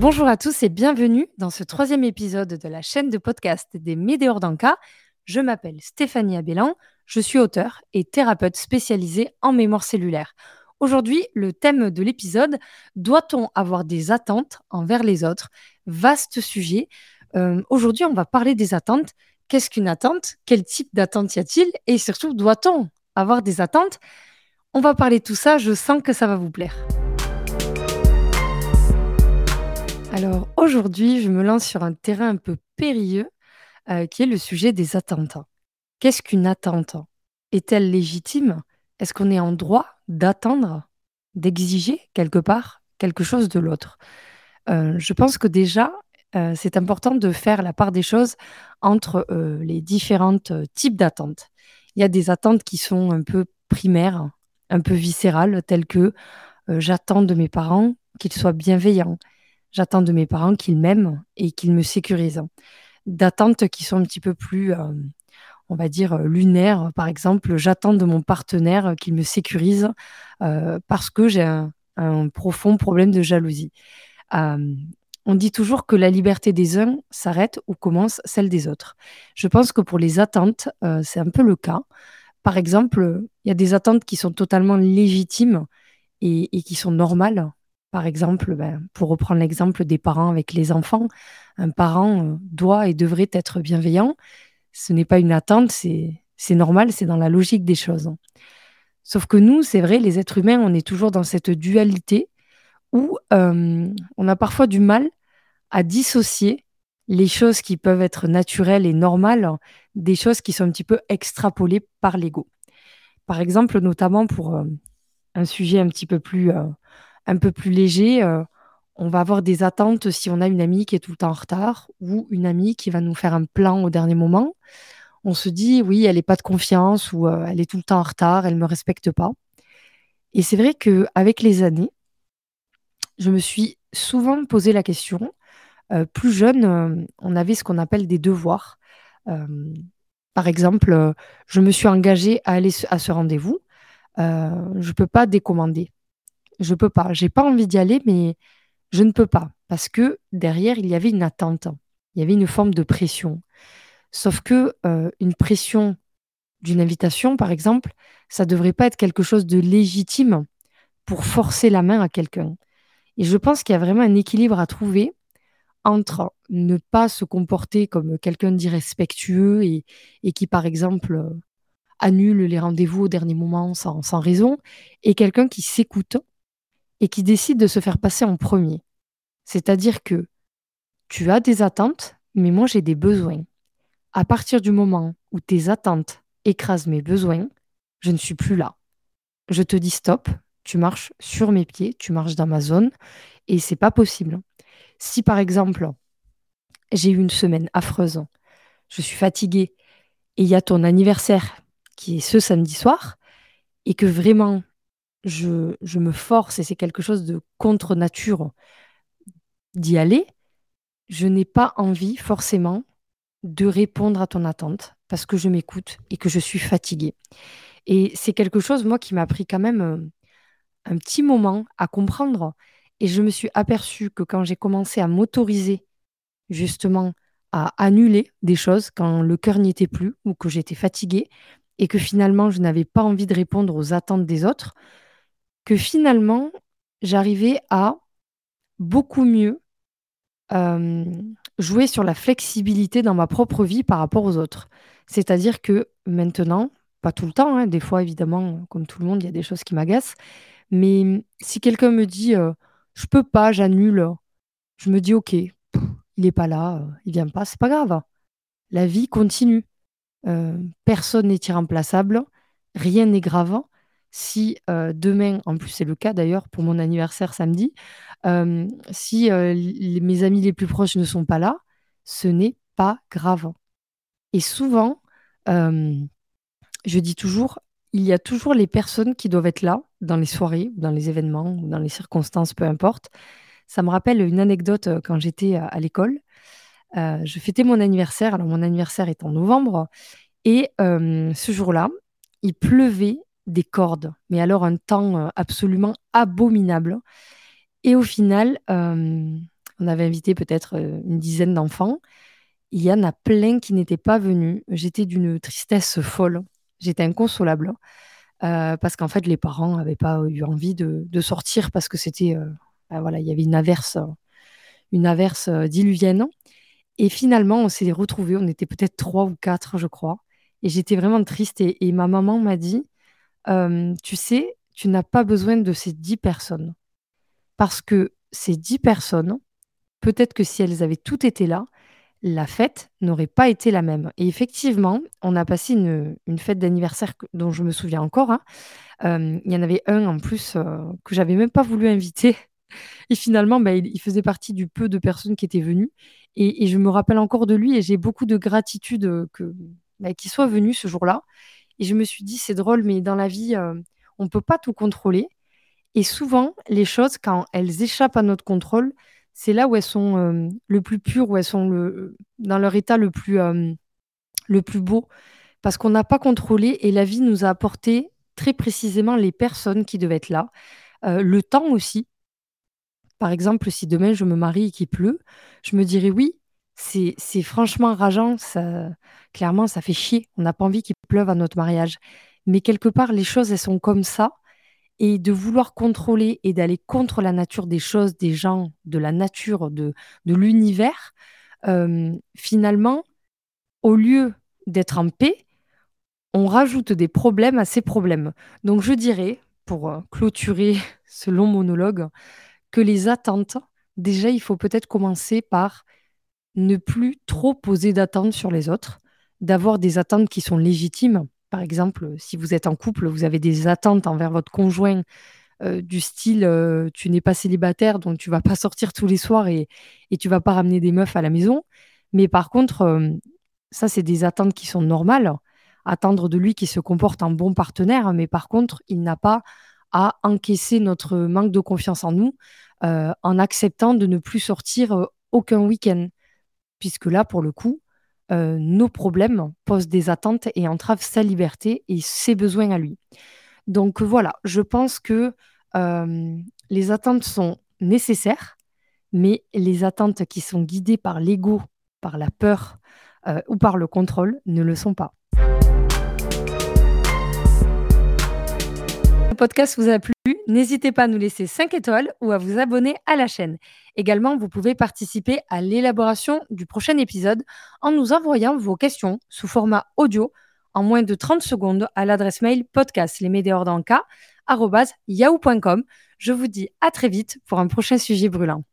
Bonjour à tous et bienvenue dans ce troisième épisode de la chaîne de podcast des Médéors d'Anka. Je m'appelle Stéphanie Abellan, je suis auteur et thérapeute spécialisée en mémoire cellulaire. Aujourd'hui, le thème de l'épisode, doit-on avoir des attentes envers les autres? Vaste sujet. Euh, aujourd'hui, on va parler des attentes. Qu'est-ce qu'une attente? Quel type d'attente y a-t-il? Et surtout, doit-on avoir des attentes? On va parler de tout ça, je sens que ça va vous plaire. Alors aujourd'hui, je me lance sur un terrain un peu périlleux, euh, qui est le sujet des attentes. Qu'est-ce qu'une attente? Est-elle légitime? Est-ce qu'on est en droit d'attendre, d'exiger quelque part quelque chose de l'autre? Euh, Je pense que déjà, euh, c'est important de faire la part des choses entre les différents types d'attentes. Il y a des attentes qui sont un peu primaires, un peu viscérales, telles que j'attends de mes parents qu'ils soient bienveillants, J'attends de mes parents qu'ils m'aiment et qu'ils me sécurisent. D'attentes qui sont un petit peu plus, euh, on va dire, euh, lunaires. Par exemple, j'attends de mon partenaire qu'il me sécurise euh, parce que j'ai un, profond problème de jalousie. on dit toujours que la liberté des uns s'arrête ou commence celle des autres. Je pense que pour les attentes, c'est un peu le cas. Par exemple, il y a des attentes qui sont totalement légitimes et, et qui sont normales par exemple, ben, pour reprendre l'exemple des parents avec les enfants, un parent euh, doit et devrait être bienveillant. Ce n'est pas une attente, c'est normal, c'est dans la logique des choses. Sauf que nous, c'est vrai, les êtres humains, on est toujours dans cette dualité où euh, on a parfois du mal à dissocier les choses qui peuvent être naturelles et normales des choses qui sont un petit peu extrapolées par l'ego. Par exemple, notamment pour euh, un sujet un petit peu plus un peu plus léger, euh, on va avoir des attentes si on a une amie qui est tout le temps en retard ou une amie qui va nous faire un plan au dernier moment. On se dit, oui, elle n'est pas de confiance ou euh, elle est tout le temps en retard, elle ne me respecte pas. Et c'est vrai qu'avec les années, je me suis souvent posé la question. Euh, plus jeune, on avait ce qu'on appelle des devoirs. par exemple, je me suis engagée à aller à ce rendez-vous. je ne peux pas décommander je peux pas. J'ai pas envie d'y aller, mais je ne peux pas parce que derrière il y avait une attente, il y avait une forme de pression. Sauf que euh, une pression d'une invitation, par exemple, ça devrait pas être quelque chose de légitime pour forcer la main à quelqu'un. Et je pense qu'il y a vraiment un équilibre à trouver entre ne pas se comporter comme quelqu'un d'irrespectueux et, qui, par exemple, euh, annule les rendez-vous au dernier moment sans raison, et quelqu'un qui s'écoute et qui décide de se faire passer en premier. C'est-à-dire que tu as des attentes, mais moi j'ai des besoins. À partir du moment où tes attentes écrasent mes besoins, je ne suis plus là. Je te dis stop, tu marches sur mes pieds, tu marches dans ma zone et c'est pas possible. Si par exemple, j'ai eu une semaine affreuse, je suis fatiguée et il y a ton anniversaire qui est ce samedi soir et que vraiment je, me force et c'est quelque chose de contre nature d'y aller, je n'ai pas envie forcément de répondre à ton attente parce que je m'écoute et que je suis fatiguée. Et c'est quelque chose, moi, qui m'a pris quand même euh, un, petit moment à comprendre. Et je me suis aperçue que quand j'ai commencé à m'autoriser justement à annuler des choses quand le cœur n'y était plus ou que j'étais fatiguée et que finalement je n'avais pas envie de répondre aux attentes des autres, que finalement, j'arrivais à beaucoup mieux jouer sur la flexibilité dans ma propre vie par rapport aux autres. C'est-à-dire que maintenant, pas tout le temps, hein, des fois évidemment, comme tout le monde, il y a des choses qui m'agacent, mais si quelqu'un me dit je peux pas, j'annule, je me dis ok, il n'est pas là, il vient pas, c'est pas grave. La vie continue. personne n'est irremplaçable, rien n'est grave si demain, en plus c'est le cas d'ailleurs pour mon anniversaire samedi, si mes amis les plus proches ne sont pas là, ce n'est pas grave. Et souvent, je dis toujours, il y a toujours les personnes qui doivent être là dans les soirées, dans les événements, dans les circonstances, peu importe. Ça me rappelle une anecdote quand j'étais à, l'école. je fêtais mon anniversaire, alors mon anniversaire est en novembre, et ce jour-là, il pleuvait des cordes, mais alors un temps euh, absolument abominable. Et au final, euh, On avait invité peut-être une dizaine d'enfants. Il y en a plein qui n'étaient pas venus. J'étais d'une tristesse folle. J'étais inconsolable. parce qu'en fait, les parents n'avaient pas eu envie de, sortir parce que c'était. Ben voilà, il y avait une averse, une diluvienne. Et finalement, on s'est retrouvés. On était peut-être trois ou quatre, je crois. Et j'étais vraiment triste. Et, ma maman m'a dit Tu sais, tu n'as pas besoin de ces dix personnes. Parce que ces dix personnes, peut-être que si elles avaient toutes été là, la fête n'aurait pas été la même. Et effectivement, on a passé une, fête d'anniversaire dont je me souviens encore. Hein. il y en avait un en plus que j'avais même pas voulu inviter. Et finalement, bah, il, faisait partie du peu de personnes qui étaient venues. Et, je me rappelle encore de lui et j'ai beaucoup de gratitude que bah, qu'il soit venu ce jour-là. Et je me suis dit, c'est drôle, mais dans la vie, on ne peut pas tout contrôler. Et souvent, les choses, quand elles échappent à notre contrôle, c'est là où elles sont le plus pures, où elles sont le, dans leur état le plus, le plus beau. Parce qu'on n'a pas contrôlé et la vie nous a apporté très précisément les personnes qui devaient être là. le temps aussi. Par exemple, si demain je me marie et qu'il pleut, je me dirais oui, c'est franchement rageant. Ça, clairement, ça fait chier. On n'a pas envie qu'il pleuve à notre mariage. Mais quelque part, les choses, elles sont comme ça. Et de vouloir contrôler et d'aller contre la nature des choses, des gens, de la nature, de, de l'univers, finalement, au lieu d'être en paix, on rajoute des problèmes à ces problèmes. Donc je dirais, pour euh, clôturer ce long monologue, que les attentes, déjà, il faut peut-être commencer par ne plus trop poser d'attentes sur les autres, d'avoir des attentes qui sont légitimes. Par exemple, si vous êtes en couple, vous avez des attentes envers votre conjoint euh, du style euh, tu n'es pas célibataire, donc tu vas pas sortir tous les soirs et, et tu vas pas ramener des meufs à la maison. Mais par contre, euh, ça, c'est des attentes qui sont normales. Attendre de lui qu'il se comporte en bon partenaire, mais par contre, il n'a pas à encaisser notre manque de confiance en nous en acceptant de ne plus sortir aucun week-end. Puisque là, pour le coup, euh, nos problèmes posent des attentes et entravent sa liberté et ses besoins à lui. Donc voilà, je pense que euh, les attentes sont nécessaires, mais les attentes qui sont guidées par l'ego, par la peur euh, ou par le contrôle ne le sont pas. Podcast vous a plu N'hésitez pas à nous laisser 5 étoiles ou à vous abonner à la chaîne. Également, vous pouvez participer à l'élaboration du prochain épisode en nous envoyant vos questions sous format audio en moins de 30 secondes à l'adresse mail podcast Je vous dis à très vite pour un prochain sujet brûlant.